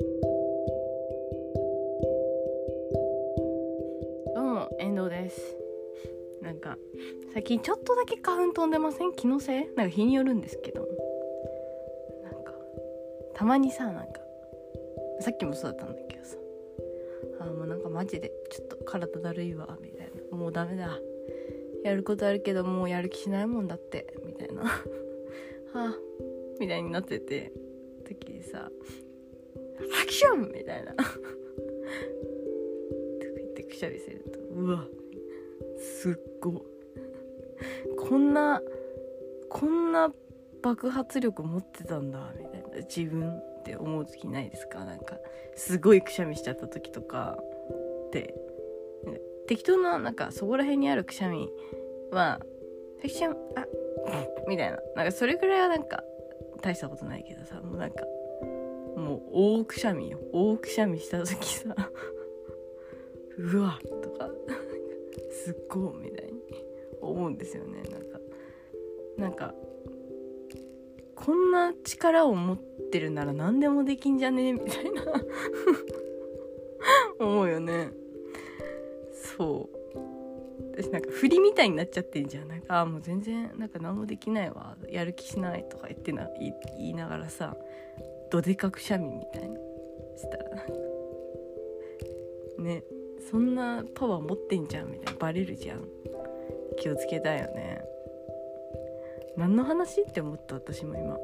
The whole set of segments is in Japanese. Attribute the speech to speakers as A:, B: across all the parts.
A: どうも遠藤です。なんか最近ちょっとだけ花粉飛んでません？気のせい？なんか日によるんですけど。なんかたまにさなんかさっきもそうだったんだけどさ。あもうなんかマジでちょっと体だるいわみたいな。もうダメだ。やることあるけどもうやる気しないもんだってみたいな。はあみたいになってて。時にさションみたいな。とか言ってくしゃみするとうわすっごこんなこんな爆発力持ってたんだみたいな。自分って思う時ないですか？なんかすごいくしゃみしちゃった時とかで適当ななんかそこら辺にあるくしゃみはくしゃみあみたいな。なんかそれぐらいはなんか大したことないけどさもうなんかもう大くしゃみよ。大くしゃみした時さ うわとかすっごいみたいに思うんですよね。なんかなんかこんな力を持ってるなら何でもできんじゃね？えみたいな。思うよね。そう。私なんか振りみたいになっちゃってんじゃん。なんかあもう全然なんか何もできないわ。やる気しないとか言ってな言いながらさどでかくしゃみみたいなしたら。なんかね。そんなパワー持ってんじゃんみたいな。バレるじゃん。気をつけたいよね。何の話って思った私も今。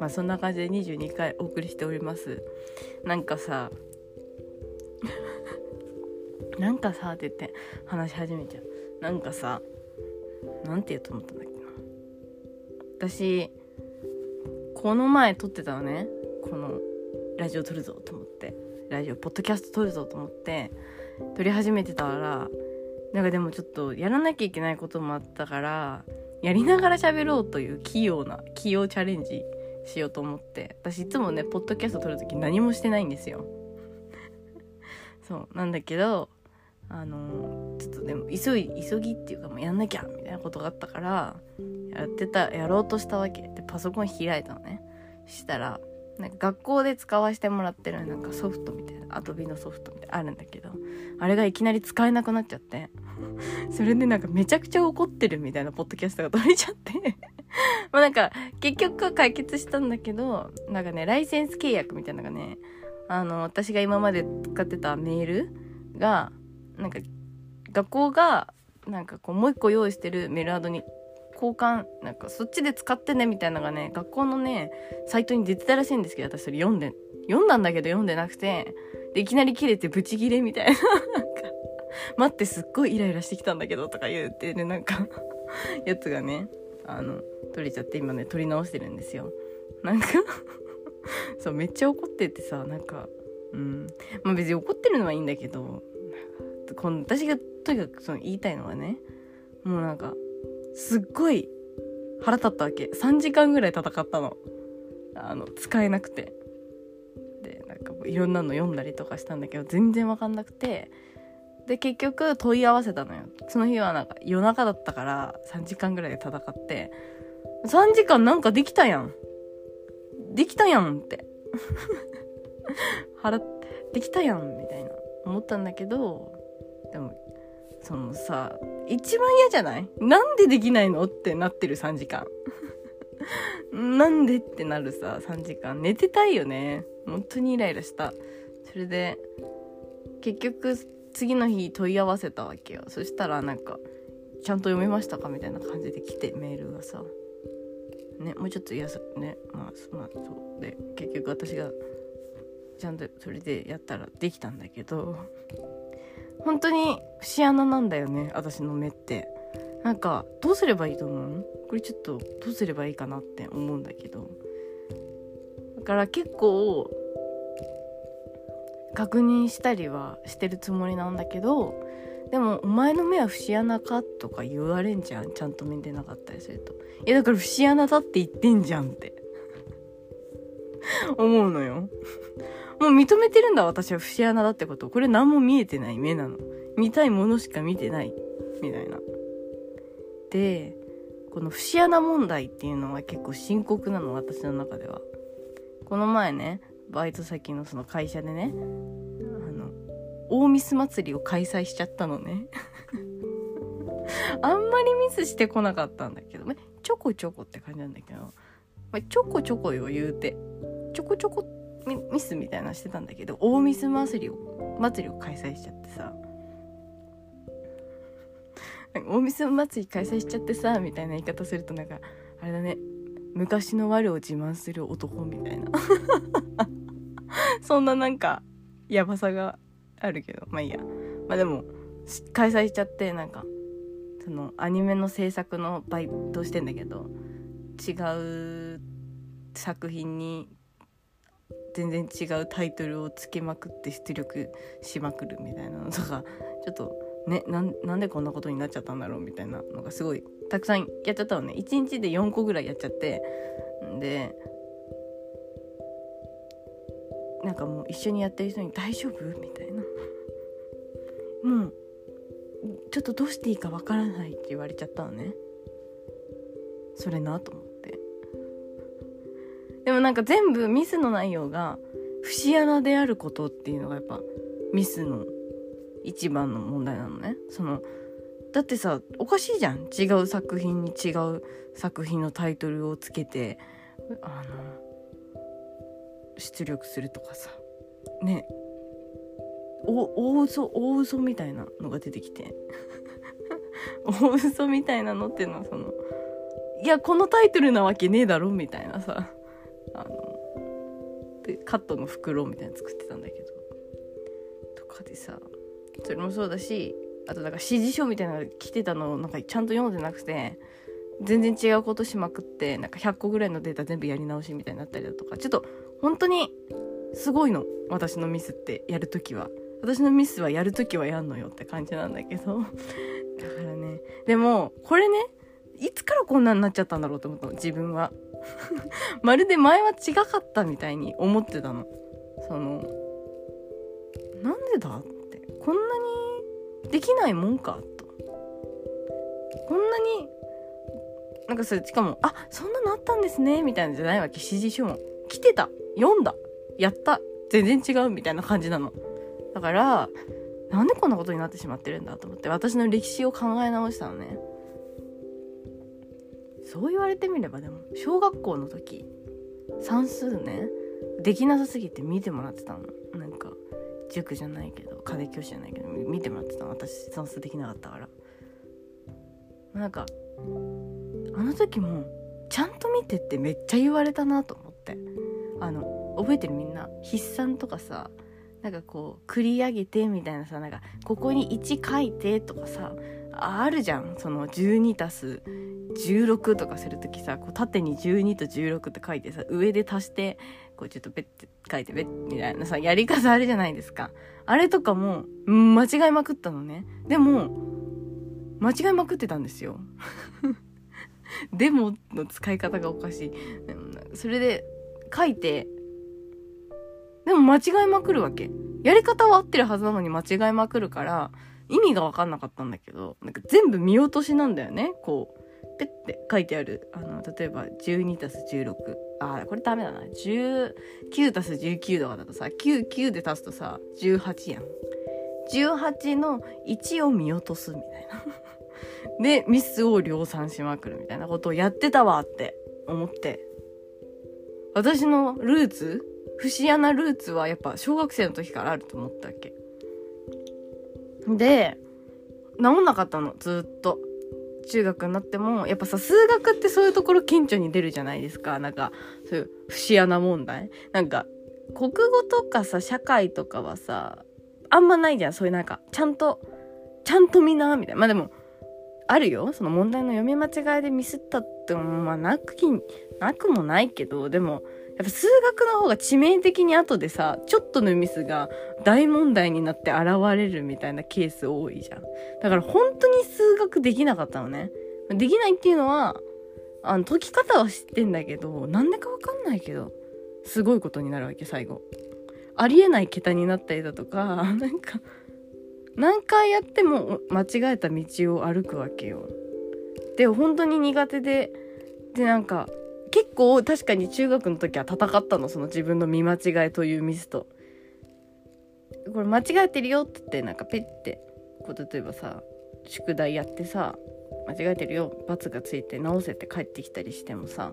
A: まあそんな感じで22回お送りしております。なんかさ。なんかさって言って話し始めちゃう。なんかさ。なんて言うと思ったんだっけな。私この前撮ってたのね。このラジオ撮るぞと思ってラジオポッドキャスト撮るぞと思って撮り始めてたらなんかでもちょっとやらなきゃいけないこともあったからやりながら喋ろうという器用な器用チャレンジしようと思って私いつもねポッドキャスト撮る時何もしてないんですよ。そうなんだけどあのちょっとでも急い急ぎっていうかもうやんなきゃみたいなことがあったからやってたやろうとしたわけ。でパソコン開いたのね。したらなんか学校で使わせてもらってるなんかソフトみたいなアドビのソフトみたいなあるんだけどあれがいきなり使えなくなっちゃって。それでなんかめちゃくちゃ怒ってるみたいなポッドキャストが撮れちゃって。まあなんか結局解決したんだけどなんかねライセンス契約みたいなのがねあの私が今まで使ってたメールがなんか学校がなんかこうもう一個用意してるメールアドに交換なんかそっちで使ってねみたいなのがね学校のねサイトに出てたらしいんですけど私それ読んで読んだんだけど読んでなくてでいきなり切れてブチギレみたいな待ってすっごいイライラしてきたんだけどとか言うてねなんかやつがねあの取れちゃって今ね取り直してるんですよ。なんかそうめっちゃ怒っててさなんかうん。まあ別に怒ってるのはいいんだけどこの私がとにかくその言いたいのはねもうなんかすっごい腹立ったわけ。3時間ぐらい戦ったの。あの使えなくて。でなんかいろんなの読んだりとかしたんだけど全然分かんなくて。で結局問い合わせたのよ。その日はなんか夜中だったから3時間ぐらいで戦って。3時間なんかできたやん。できたやんって。腹できたやんみたいな思ったんだけどでもそのさ一番嫌じゃない？なんでできないのってなってる3時間。なんでってなるさ3時間。寝てたいよね。本当にイライラした。それで結局次の日問い合わせたわけよ。そしたらなんか「ちゃんと読めましたか?」みたいな感じで来てメールがさ。ねもうちょっとやさねまあまあそう。で結局私がちゃんとそれでやったらできたんだけど。本当に節穴なんだよね私の目って。なんかどうすればいいと思う？これちょっとどうすればいいかなって思うんだけど。だから結構確認したりはしてるつもりなんだけどでも「お前の目は節穴か?」とか言われんじゃん。ちゃんと見てなかったりすると「いやだから節穴だって言ってんじゃん」って。思うのよ。もう認めてるんだ私は節穴だってこと。これ何も見えてない目なの。見たいものしか見てない。みたいな。でこの節穴問題っていうのは結構深刻なの私の中では。この前ねバイト先のその会社でねあの大ミス祭りを開催しちゃったのね。あんまりミスしてこなかったんだけど、まちょこちょこって感じなんだけど、まちょこちょこよ言うて。ちょこちょこってミスみたいなのしてたんだけど大ミス祭りを祭りを開催しちゃってさ。大ミス祭り開催しちゃってさみたいな言い方するとなんかあれだね。昔の我を自慢する男みたいな。そんななんかやばさがあるけど。まあいいや。まあでも開催しちゃってなんかそのアニメの制作のバイトしてんだけど違う作品に全然違うタイトルをつけまくって出力しまくるみたいなのとかちょっとねなんでこんなことになっちゃったんだろうみたいなのがすごいたくさんやっちゃったのね。1日で4個ぐらいやっちゃって。でなんかもう一緒にやってる人に「大丈夫?」みたいなもうちょっとどうしていいかわからないって言われちゃったのね。それなと思って。なんか全部ミスの内容が節穴であることっていうのがやっぱミスの一番の問題なのね。そのだってさおかしいじゃん。違う作品に違う作品のタイトルをつけてあの出力するとかさ。ね。お大嘘大嘘みたいなのが出てきて。大嘘みたいなのっていうのはそのいやこのタイトルなわけねえだろみたいなさ。カットの袋みたいなの作ってたんだけどとかでさそれもそうだしあとなんか指示書みたいなの来てたのをなんかちゃんと読んでなくて全然違うことしまくってなんか100個ぐらいのデータ全部やり直しみたいになったりだとかちょっと本当にすごいの私のミスってやるときは。私のミスはやるときはやんのよって感じなんだけど。だからねでもこれねいつからこんなになっちゃったんだろうと思ったの自分は。まるで前は違かったみたいに思ってたの。そのなんでだって。こんなにできないもんかと。こんなになんかそれしかもあそんなのあったんですねみたいなんじゃないわけ。指示書も。来てた。読んだ。やった。全然違うみたいな感じなの。だからなんでこんなことになってしまってるんだと思って。私の歴史を考え直したのね。そう言われてみればでも小学校の時算数ねできなさすぎて見てもらってたの。なんか塾じゃないけど家庭教師じゃないけど見てもらってたの。私算数できなかったから。なんかあの時もちゃんと見てってめっちゃ言われたなと思って。あの覚えてるみんな筆算とかさなんかこう繰り上げてみたいなさなんかここに1書いてとかさあるじゃん。その12たす16とかする時さこう縦に12と16って書いてさ上で足してこうちょっとベッて書いてベッみたいなさやり方あるじゃないですかあれとかも間違いまくったのねでも間違いまくってたんですよ でもの使い方がおかしいそれで書いてでも間違いまくるわけ。やり方は合ってるはずなのに間違いまくるから、意味がわかんなかったんだけど、なんか全部見落としなんだよね。こう、ペッて書いてある。あの、例えば12たす16。あ、これダメだな。19たす19とかだとさ、9、9で足すとさ、18やん。18の1を見落とすみたいな。で、ミスを量産しまくるみたいなことをやってたわって思って。私のルーツ節穴ルーツはやっぱ小学生の時からあると思ったわけ。で、治んなかったの、ずっと。中学になっても、やっぱさ、数学ってそういうところ顕著に出るじゃないですか。なんか、そういう節穴問題。なんか、国語とかさ、社会とかはさ、あんまないじゃん。そういうなんか、ちゃんと、ちゃんと見な、みたいな。まあでも、あるよ。その問題の読み間違いでミスったっても、まあなくき、なくもないけど、でも、やっぱ数学の方が致命的に後でさ、ちょっとのミスが大問題になって現れるみたいなケース多いじゃん。だから本当に数学できなかったのね。できないっていうのは、あの、解き方は知ってんだけど、なんでかわかんないけど、すごいことになるわけ、最後。ありえない桁になったりだとか、なんか、何回やっても間違えた道を歩くわけよ。で、本当に苦手で、で、なんか、結構確かに中学の時は戦ったのその自分の見間違いというミスと。これ間違えてるよって言ってなんかペッてこう例えばさ宿題やってさ間違えてるよ罰がついて直せて帰ってきたりしてもさ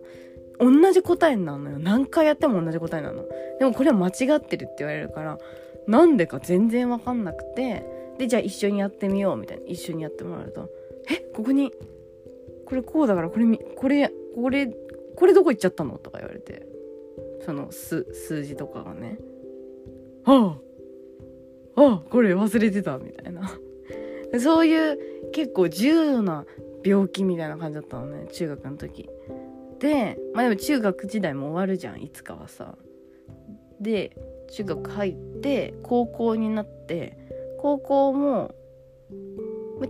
A: 同じ答えになるのよ。何回やっても同じ答えなの。でもこれは間違ってるって言われるからなんでか全然わかんなくてでじゃあ一緒にやってみようみたいな一緒にやってもらうとえここにこれこうだからこれこれこれこれどこ行っちゃったの？とか言われて。その数字とかがね。はあ。ああこれ忘れてたみたいな。そういう結構重度な病気みたいな感じだったのね中学の時。でまあでも中学時代も終わるじゃんいつかはさ。で中学入って高校になって高校も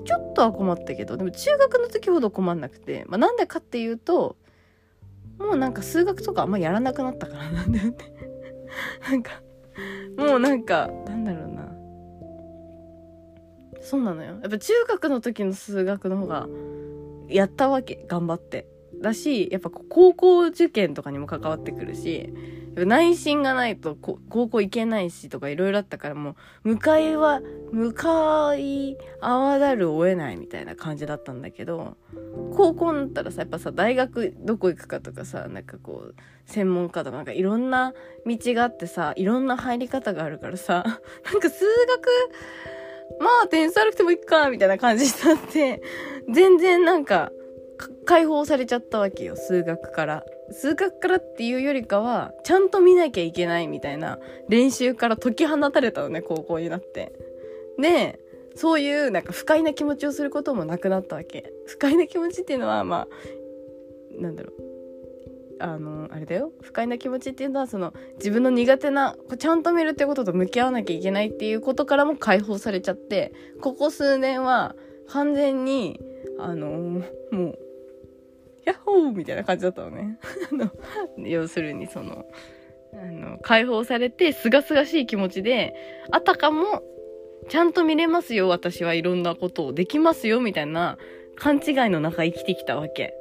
A: ちょっとは困ったけどでも中学の時ほど困んなくて、まあ、なんでかっていうともうなんか数学とかあんまやらなくなったからなんだよね。なんかもうなんかなんだろうな。そうなのよ。やっぱ中学の時の数学の方がやったわけ頑張って。だしやっぱ高校受験とかにも関わってくるし内心がないと高校行けないしとかいろいろあったからもう向かいは向かい合わざるを得ないみたいな感じだったんだけど高校になったらさやっぱさ大学どこ行くかとかさなんかこう専門家とかなんかいろんな道があってさいろんな入り方があるからさ なんか数学まあ点数悪くてもいいかみたいな感じになって全然なんか解放されちゃったわけよ数学から。数学からっていうよりかはちゃんと見なきゃいけないみたいな練習から解き放たれたのね高校になって。でそういうなんか不快な気持ちをすることもなくなったわけ。不快な気持ちっていうのはまあなんだろう。あのあれだよ。不快な気持ちっていうのはその自分の苦手なちゃんと見るってことと向き合わなきゃいけないっていうことからも解放されちゃってここ数年は完全にあのもうヤッホーみたいな感じだったのね。要するにその、あの、解放されて、すがすがしい気持ちで、あたかも、ちゃんと見れますよ、私はいろんなことをできますよ、みたいな勘違いの中生きてきたわけ。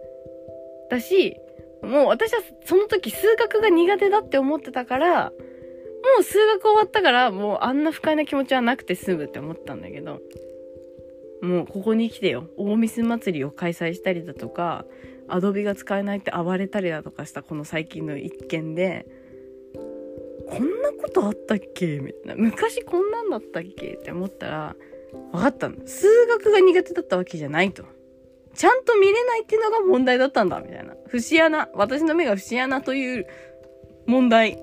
A: だし、もう私はその時数学が苦手だって思ってたから、もう数学終わったから、もうあんな不快な気持ちはなくて済むって思ったんだけど、もうここに来てよ、大ミス祭りを開催したりだとか、アドビが使えないって暴れたりだとかしたこの最近の一件でこんなことあったっけ？みたいな。昔こんなんだったっけ？って思ったら分かったの。数学が苦手だったわけじゃないと。ちゃんと見れないっていうのが問題だったんだ。みたいな。節穴。私の目が節穴という問題。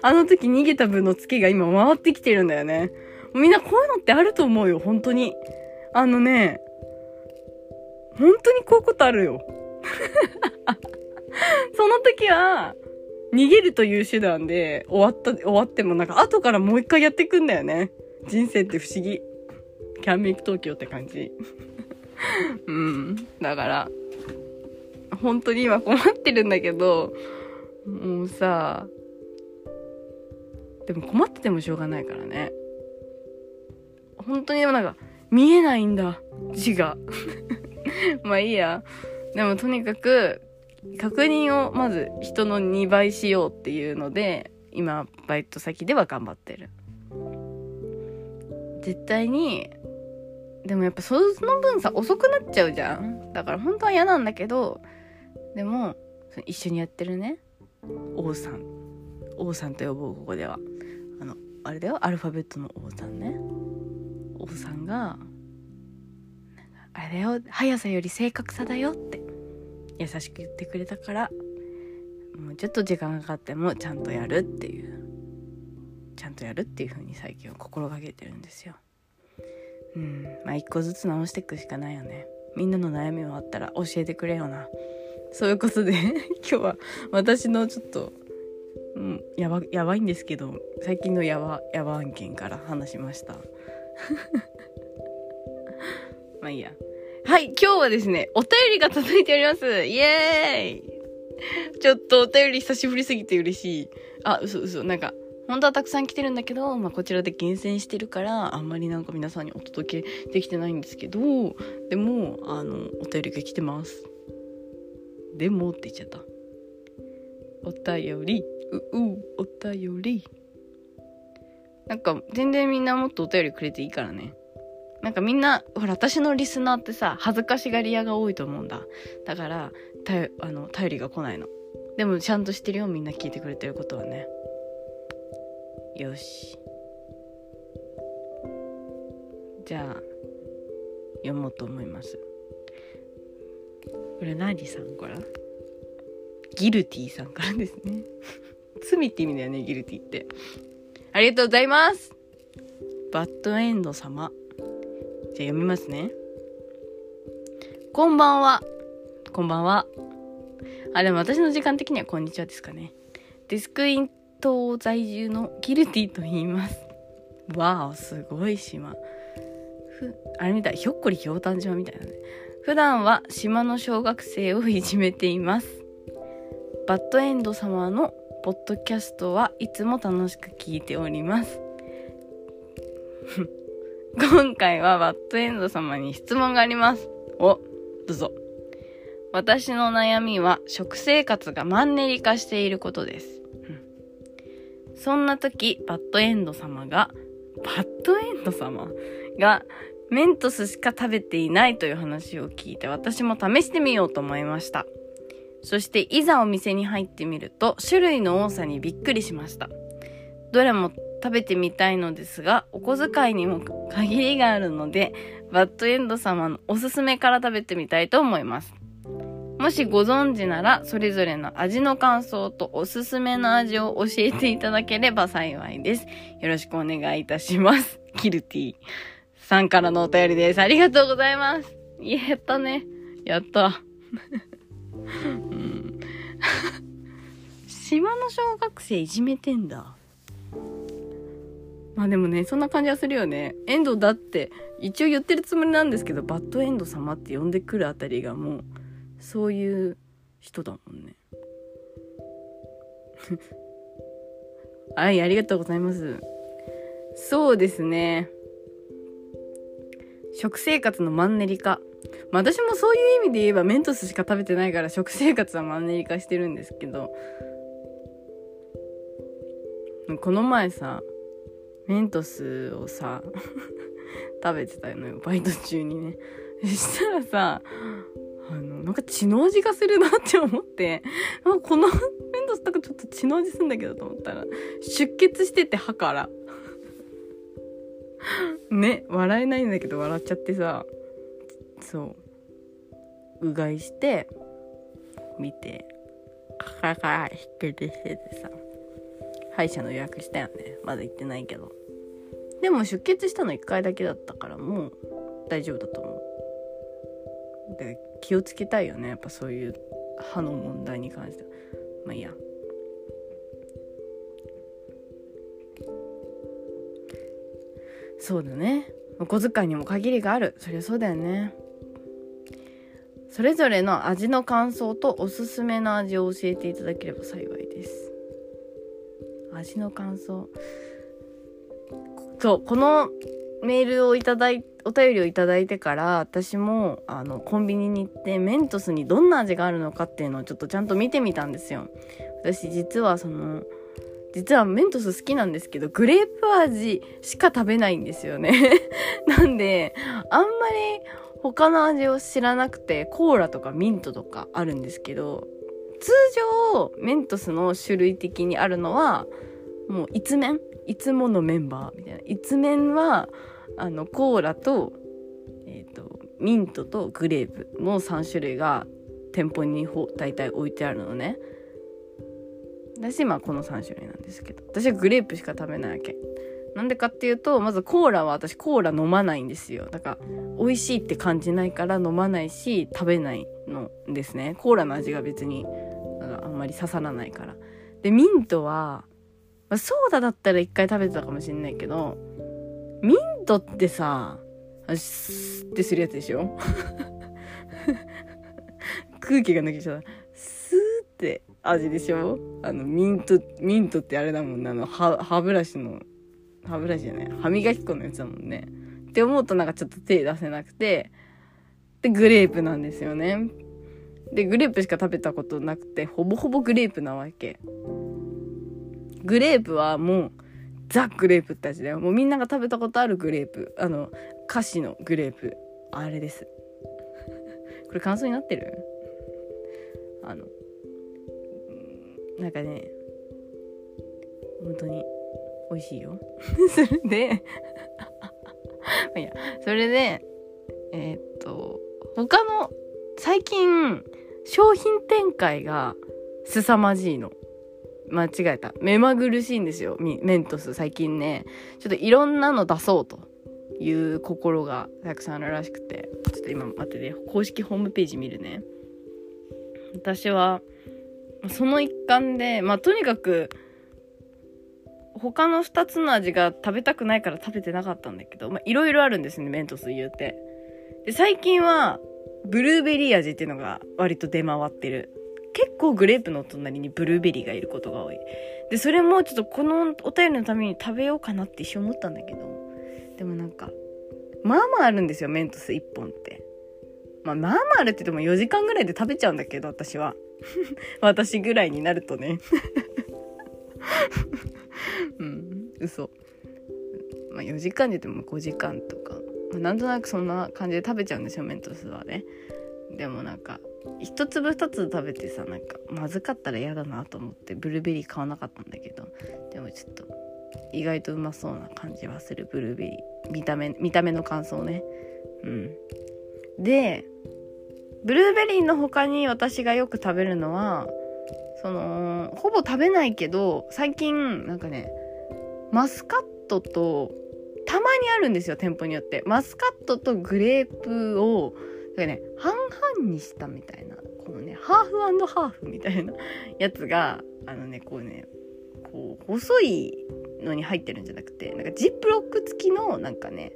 A: あの時逃げた分のツケが今回ってきてるんだよね。みんなこういうのってあると思うよ。本当に。あのね本当にこういうことあるよ。その時は、逃げるという手段で終わった、終わってもなんか後からもう一回やっていくんだよね。人生って不思議。キャンメイク東京って感じ。うん。だから、本当に今困ってるんだけど、もうさ、でも困っててもしょうがないからね。本当にでもなんか、見えないんだ。字が。まあいいや。でもとにかく、確認をまず人の2倍しようっていうので、今、バイト先では頑張ってる。絶対に、でもやっぱその分さ、遅くなっちゃうじゃん。だから本当は嫌なんだけど、でも、一緒にやってるね、王さん。王さんと呼ぼう、ここでは。あの、あれだよ、アルファベットの王さんね。王さんが、あれだよ速さより正確さだよって。優しく言ってくれたから。もうちょっと時間がかかってもちゃんとやるっていう。ちゃんとやるっていう風に最近は心がけてるんですよ。うん。まあ一個ずつ直していくしかないよね。みんなの悩みはあったら教えてくれよな。そういうことで 今日は私のちょっとうん、やばやばいんですけど最近のやばやば案件から話しました。まあいいや。はい、今日はですね、お便りが届いております。イエーイちょっとお便り久しぶりすぎて嬉しい。あ、嘘嘘。なんか、本当はたくさん来てるんだけど、まあ、こちらで厳選してるから、あんまりなんか皆さんにお届けできてないんですけど、でも、あの、お便りが来てます。でもって言っちゃったお便りううお便りなんか全然みんなもっとお便りくれていいからねなんかみんなほら私のリスナーってさ恥ずかしがり屋が多いと思うんだ。だからたあの頼りが来ないの。でもちゃんとしてるよみんな聞いてくれてることはね。よし。じゃあ読もうと思います。これ何さんから？ギルティさんからですね。罪って意味だよねギルティって。ありがとうございます。バッドエンド様じゃあ読みますね。こんばんは。こんばんは。あでも私の時間的にはこんにちはですかね。デスクイン島在住のギルティと言います。わあすごい島。ふあれみたい。ひょっこりひょうたん島みたいなね。普段は島の小学生をいじめています。バッドエンド様のポッドキャストはいつも楽しく聞いております。今回はバッドエンド様に質問があります。おどうぞ。私の悩みは食生活がマンネリ化していることです、うん。そんな時バッドエンド様がバッドエンド様？がメントスしか食べていないという話を聞いて私も試してみようと思いました。そしていざお店に入ってみると種類の多さにびっくりしました。どれも食べてみたいのですが、お小遣いにも限りがあるので、バッドエンド様のおすすめから食べてみたいと思います。もしご存知なら、それぞれの味の感想とおすすめの味を教えていただければ幸いです。よろしくお願いいたします。キルティさんからのお便りです。ありがとうございます。やったね。やった。うん、島の小学生いじめてんだ。まあでもね、そんな感じはするよね。エンドだって、一応言ってるつもりなんですけど、バッドエンド様って呼んでくるあたりがもう、そういう人だもんね。はい、ありがとうございます。そうですね。食生活のマンネリ化。まあ、私もそういう意味で言えばメントスしか食べてないから食生活はマンネリ化してるんですけど、この前さ、メントスをさ、食べてたのよ、バイト中にね。そしたらさ、あの、なんか血の味がするなって思ってあ、このメントスとかちょっと血の味すんだけどと思ったら、出血してて歯から。ね、笑えないんだけど笑っちゃってさ、そう、うがいして、見て、カラカラ引っけしててさ、歯医者の予約したよね。まだ行ってないけど。でも出血したの1回だけだったからもう大丈夫だと思う。で気をつけたいよね。やっぱそういう歯の問題に関しては。まあいいや。そうだねお小遣いにも限りがあるそりゃそうだよねそれぞれの味の感想とおすすめの味を教えていただければ幸いです味の感想。そうこのメールをいただいお便りをいただいてから私もあのコンビニに行ってメントスにどんな味があるのかっていうのをちょっとちゃんと見てみたんですよ。私実はその実はメントス好きなんですけど、グレープ味しか食べないんですよね。なんで、あんまり他の味を知らなくて、コーラとかミントとかあるんですけど、通常、メントスの種類的にあるのは、もう、いつ麺いつものメンバーみたいな。いつ麺は、あの、コーラと、えっ、ー、と、ミントとグレープの3種類が店舗に大体置いてあるのね。私今この3種類なんですけど私はグレープしか食べないわけなんでかっていうとまずコーラは私コーラ飲まないんですよ。だから美味しいって感じないから飲まないし食べないのですね。コーラの味が別にあんまり刺さらないから。でミントは、まあ、ソーダだったら一回食べてたかもしんないけどミントってさスッってするやつでしょ？空気が抜けちゃう。スーって味でしょ？あの、ミント、ミントってあれだもんね。あの、歯ブラシの、歯ブラシじゃない、歯磨き粉のやつだもんね。って思うとなんかちょっと手出せなくて、で、グレープなんですよね。でグレープしか食べたことなくてほぼほぼグレープなわけ。グレープはもうザ・グレープって味だよ。もうみんなが食べたことあるグレープ。あの菓子のグレープ。あれです。これ感想になってる？あのなんかね本当に。美味しいよ。それで いや。それでえー、っと他の最近商品展開が凄まじいの。間違えた。目まぐるしいんですよ。メントス最近ね。ちょっといろんなの出そうと。いう心がたくさんあるらしくて。ちょっと今待ってね公式ホームページ見るね。私はその一環でまあとにかく他の2つの味が食べたくないから食べてなかったんだけどいろいろあるんですねメントス言うて。で最近はブルーベリー味っていうのが割と出回ってる。結構グレープの隣にブルーベリーがいることが多い。でそれもちょっとこのお便りのために食べようかなって一瞬思ったんだけどでもなんかまあまああるんですよメントス1本って。まあまあまああるって言っても4時間ぐらいで食べちゃうんだけど私は。私ぐらいになるとね。うん嘘。まあ4時間で言っても5時間とか、まあ、なんとなくそんな感じで食べちゃうんですよメントスはね。でもなんか一粒二つ食べてさなんかまずかったら嫌だなと思ってブルーベリー買わなかったんだけど。でもちょっと意外とうまそうな感じはするブルーベリー。見た目見た目の感想ね。うん。でブルーベリーの他に私がよく食べるのはそのほぼ食べないけど最近なんかねマスカットとたまにあるんですよ店舗によって。マスカットとグレープをかね半々にしたみたいなこのねハーフハーフみたいな やつがあのねこうねこう細いのに入ってるんじゃなくてなんかジップロック付きのなんかね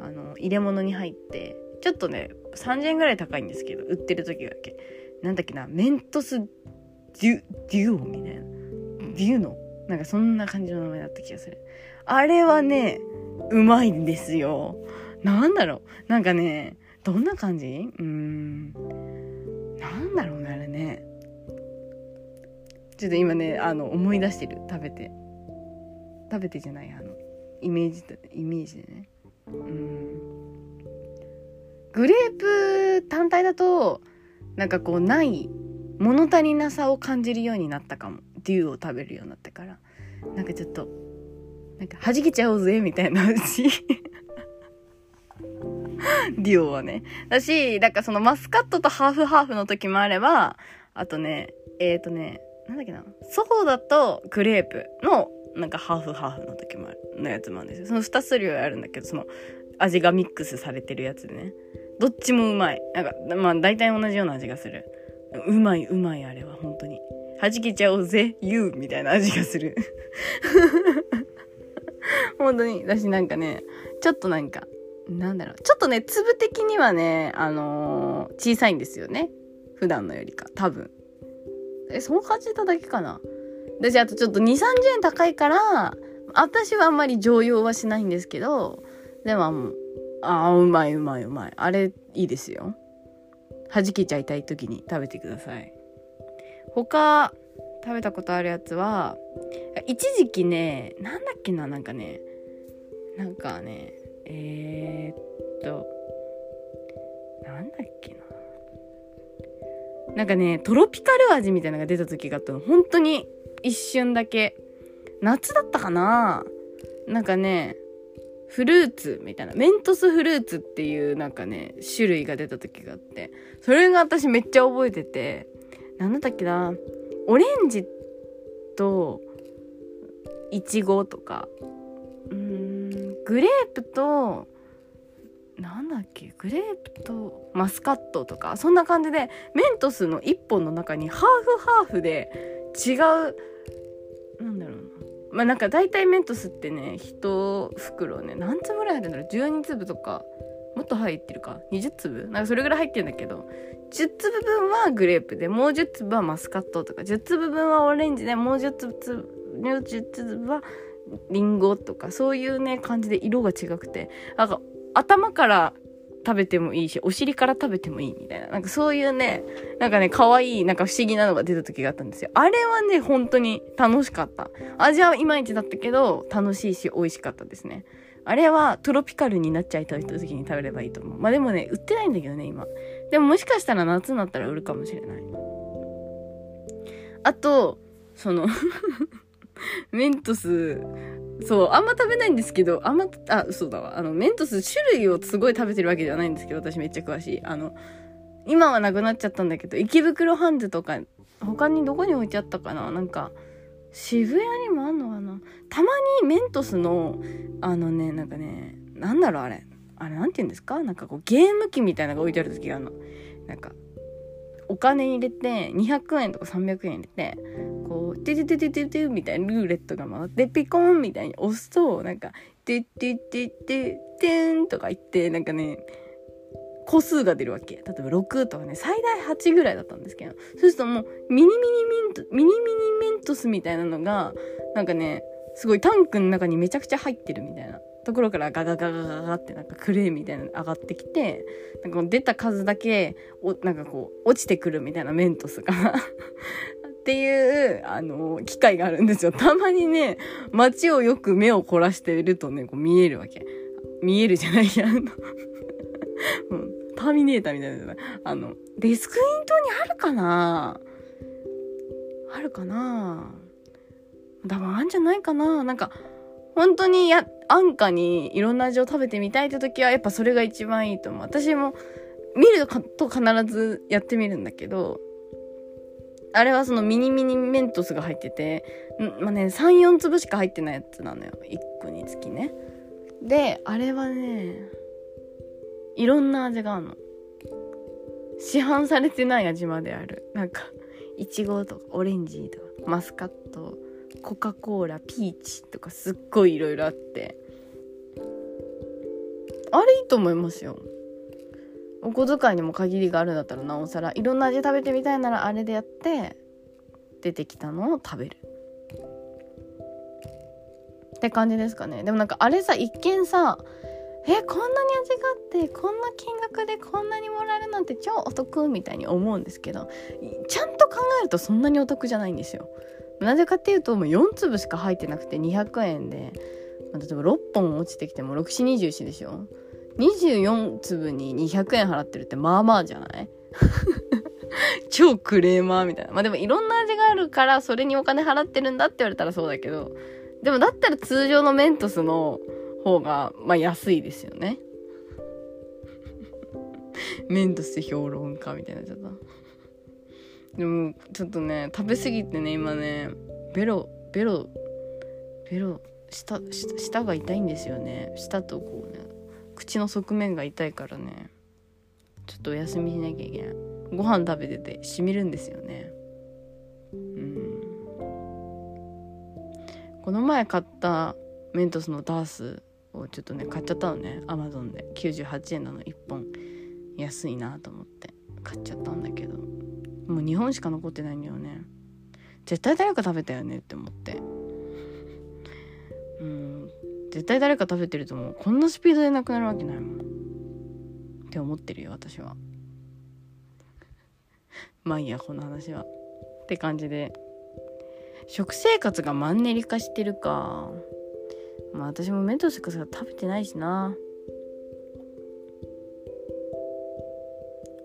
A: あの入れ物に入ってちょっとね3000円ぐらい高いんですけど売ってる時だけ。なんだっけなメントスデュデュオみたいな。デュノ。なんかそんな感じの名前だった気がする。あれはねうまいんですよ。なんだろう。なんかねどんな感じ？うーん。なんだろうねあれね。ちょっと今ねあの思い出してる。食べて。食べてじゃないあのイメージイメージでね。うん。グレープ単体だとなんかこうない物足りなさを感じるようになったかもデューを食べるようになってからなんかちょっとなんか弾けちゃおうぜみたいな味 デュオはね。だし、だかそのマスカットとハーフハーフの時もあれば、あとね、えっ、ー、とね、なんだっけな、ソホだとグレープのなんかハーフハーフの時もある、のやつもあるんですよ。その2種類あるんだけど、その味がミックスされてるやつでね。どっちもうまい。なんか、まあ大体同じような味がする。うまい、うまいあれは、本当に。弾けちゃおうぜ、言うみたいな味がする。本当に。だしなんかね、ちょっとなんか、なんだろう。ちょっとね、粒的にはね、あのー、小さいんですよね。普段のよりか。多分。え、その感じただけかな。私、あとちょっと2、30円高いから、私はあんまり常用はしないんですけど、でも、ああ、うまいうまいうまい。あれ、いいですよ。弾けちゃいたい時に食べてください。他、食べたことあるやつは、一時期ね、なんだっけな、なんかね、なんかね、えー、っとなんだっけな。なんかねトロピカル味みたいなのが出た時があったの。本当に一瞬だけ。夏だったかな。なんかねフルーツみたいなメントスフルーツっていうなんかね種類が出た時があってそれが私めっちゃ覚えてて何だったっけなオレンジといちごとかうんグレープとなんだっけグレープとマスカットとかそんな感じでメントスの1本の中にハーフハーフで違うなんだろうまあなんか大体メントスってね1袋ね何粒ぐらい入ってるんだろう12粒とかもっと入ってるか20粒？なんかそれぐらい入ってるんだけど10粒分はグレープでもう10粒はマスカットとか10粒分はオレンジでもう10粒10粒はリンゴとかそういうね感じで色が違くてなんか頭から食べてもいいし、お尻から食べてもいいみたいな。なんかそういうね、なんかね、可愛い、なんか不思議なのが出た時があったんですよ。あれはね、本当に楽しかった。味はいまいちだったけど、楽しいし美味しかったですね。あれはトロピカルになっちゃいたい時に食べればいいと思う。まあでもね、売ってないんだけどね、今。でももしかしたら夏になったら売るかもしれない。あと、その メントス、そう、あんま食べないんですけど、あんま、あ、嘘だわ。あの、メントス種類をすごい食べてるわけではないんですけど、私めっちゃ詳しい。あの、今はなくなっちゃったんだけど、池袋ハンズとか、他にどこに置いてあったかな？なんか、渋谷にもあんのかな？たまにメントスの、あのね、なんかね、なんだろうあれ。あれなんて言うんですか？なんかこうゲーム機みたいなのが置いてある時があるの。なんか、お金入れて、200円とか300円入れて、こう、ててててててみたいなルーレットが回って、ピコンみたいに押すと、なんか、てててててんとか言って、なんかね、個数が出るわけ。例えば6とかね、最大8ぐらいだったんですけど、そうするともう、ミニミニミント、ミニミニメントスみたいなのが、なんかね、すごいタンクの中にめちゃくちゃ入ってるみたいな。ところからガガガガガガってなんかクレーンみたいなの上がってきてなんか出た数だけおなんかこう落ちてくるみたいなメントスが っていうあの機械があるんですよ。たまにね街をよく目を凝らしてるとねこう見えるわけ。見えるじゃない。やあのターミネーターみたいなのあのデスクイントにあるかな？あるかな？多分あんじゃないかな？なんか本当にや、安価にいろんな味を食べてみたいって時は、やっぱそれが一番いいと思う。私も、見ると必ずやってみるんだけど、あれはそのミニミニメントスが入ってて、まあね、3、4粒しか入ってないやつなのよ。1個につきね。で、あれはね、いろんな味があるの。市販されてない味まである。なんか、いちごとかオレンジとかマスカットコカ・コーラピーチとかすっごいいろいろあって。あれいいと思いますよ。お小遣いにも限りがあるんだったらなおさら。いろんな味食べてみたいならあれでやって出てきたのを食べる。って感じですかね。でもなんかあれさ一見さえこんなに味があってこんな金額でこんなにもらえるなんて超お得みたいに思うんですけどちゃんと考えるとそんなにお得じゃないんですよ。なぜかっていうともう4粒しか入ってなくて200円で、まあ、例えば6本落ちてきても6424でしょ24粒に200円払ってるってまあまあじゃない？超クレーマーみたいな。まあでもいろんな味があるからそれにお金払ってるんだって言われたらそうだけど、でもだったら通常のメントスの方が、まあ安いですよね。メントス評論家みたいなっちゃった。でもちょっとね食べ過ぎてね今ねベロベロベロ舌が痛いんですよね。舌とこうね口の側面が痛いからねちょっとお休みしなきゃいけない。ご飯食べててしみるんですよね。うん。この前買ったメントスのダースをちょっとね買っちゃったのねアマゾンで。98円なの1本。安いなと思って買っちゃったんだけど。もう2本しか残ってないんだよね。絶対誰か食べたよねって思って。うん。絶対誰か食べてると思うこんなスピードでなくなるわけないもん。って思ってるよ私は。まあいいやこの話は。って感じで。食生活がマンネリ化してるか。まあ私もメントスか食べてないしな。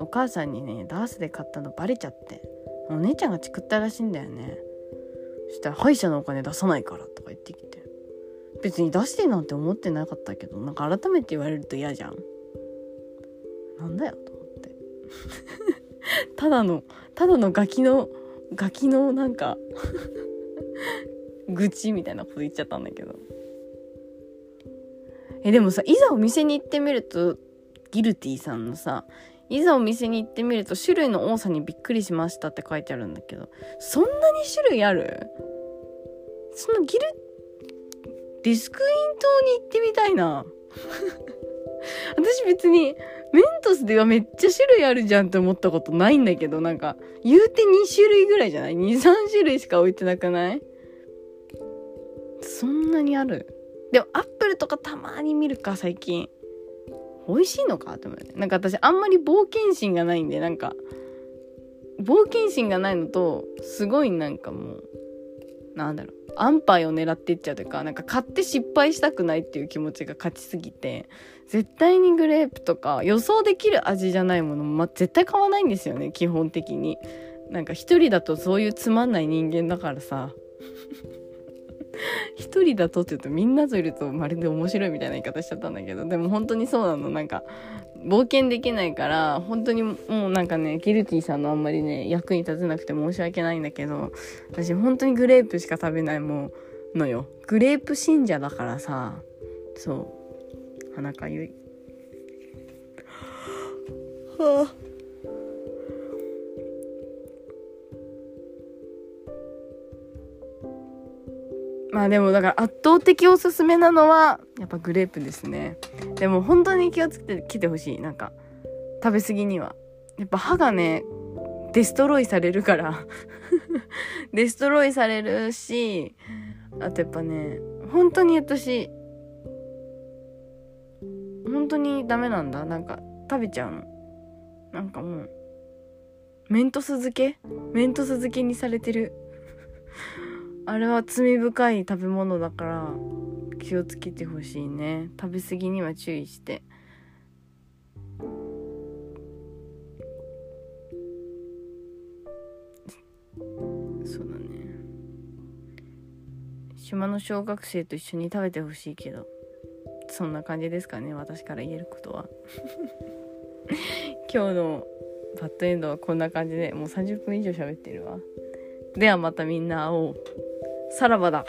A: お母さんにねダースで買ったのバレちゃって。お姉ちゃんがチクったらしいんだよね。そしたら歯医者のお金出さないからとか言ってきて。別に出してなんて思ってなかったけどなんか改めて言われると嫌じゃん。なんだよと思って。ただのただのガキのガキのなんか愚痴みたいなこと言っちゃったんだけど。えでもさいざお店に行ってみるとギルティさんのさいざお店に行ってみると種類の多さにびっくりしましたって書いてあるんだけど、そんなに種類ある？そのギル、ディスクイン島に行ってみたいな。私別にメントスではめっちゃ種類あるじゃんって思ったことないんだけど、なんか、言うて2種類ぐらいじゃない ?2、3種類しか置いてなくない？そんなにある？でもアップルとかたまに見るか、最近。美味しいのか？と思って。なんか私あんまり冒険心がないんでなんか。冒険心がないのとすごいなんかもうなんだろう。安牌を狙っていっちゃうというかなんか買って失敗したくないっていう気持ちが勝ちすぎて絶対にグレープとか予想できる味じゃないものも、ま、絶対買わないんですよね基本的に。なんか一人だとそういうつまんない人間だからさ。一人だとって言うとみんなといるとまるで面白いみたいな言い方しちゃったんだけどでも本当にそうなの。なんか冒険できないから本当にもうなんかねギルティさんのあんまりね役に立てなくて申し訳ないんだけど私本当にグレープしか食べないものよ。グレープ信者だからさ。そう。鼻かゆいはあ。まあでもだから圧倒的おすすめなのはやっぱグレープですね。でも本当に気をつけてきてほしい。なんか食べ過ぎには。やっぱ歯がねデストロイされるから。デストロイされるしあとやっぱね本当に私本当にダメなんだ。なんか食べちゃうの。なんかもうメントス漬け？メントス漬けにされてる。あれは罪深い食べ物だから気をつけてほしいね。食べ過ぎには注意して。そうだね。島の小学生と一緒に食べてほしいけどそんな感じですかね私から言えることは。今日のバッドエンドはこんな感じでもう30分以上喋ってるわ。ではまたみんな会おう。さらばだ。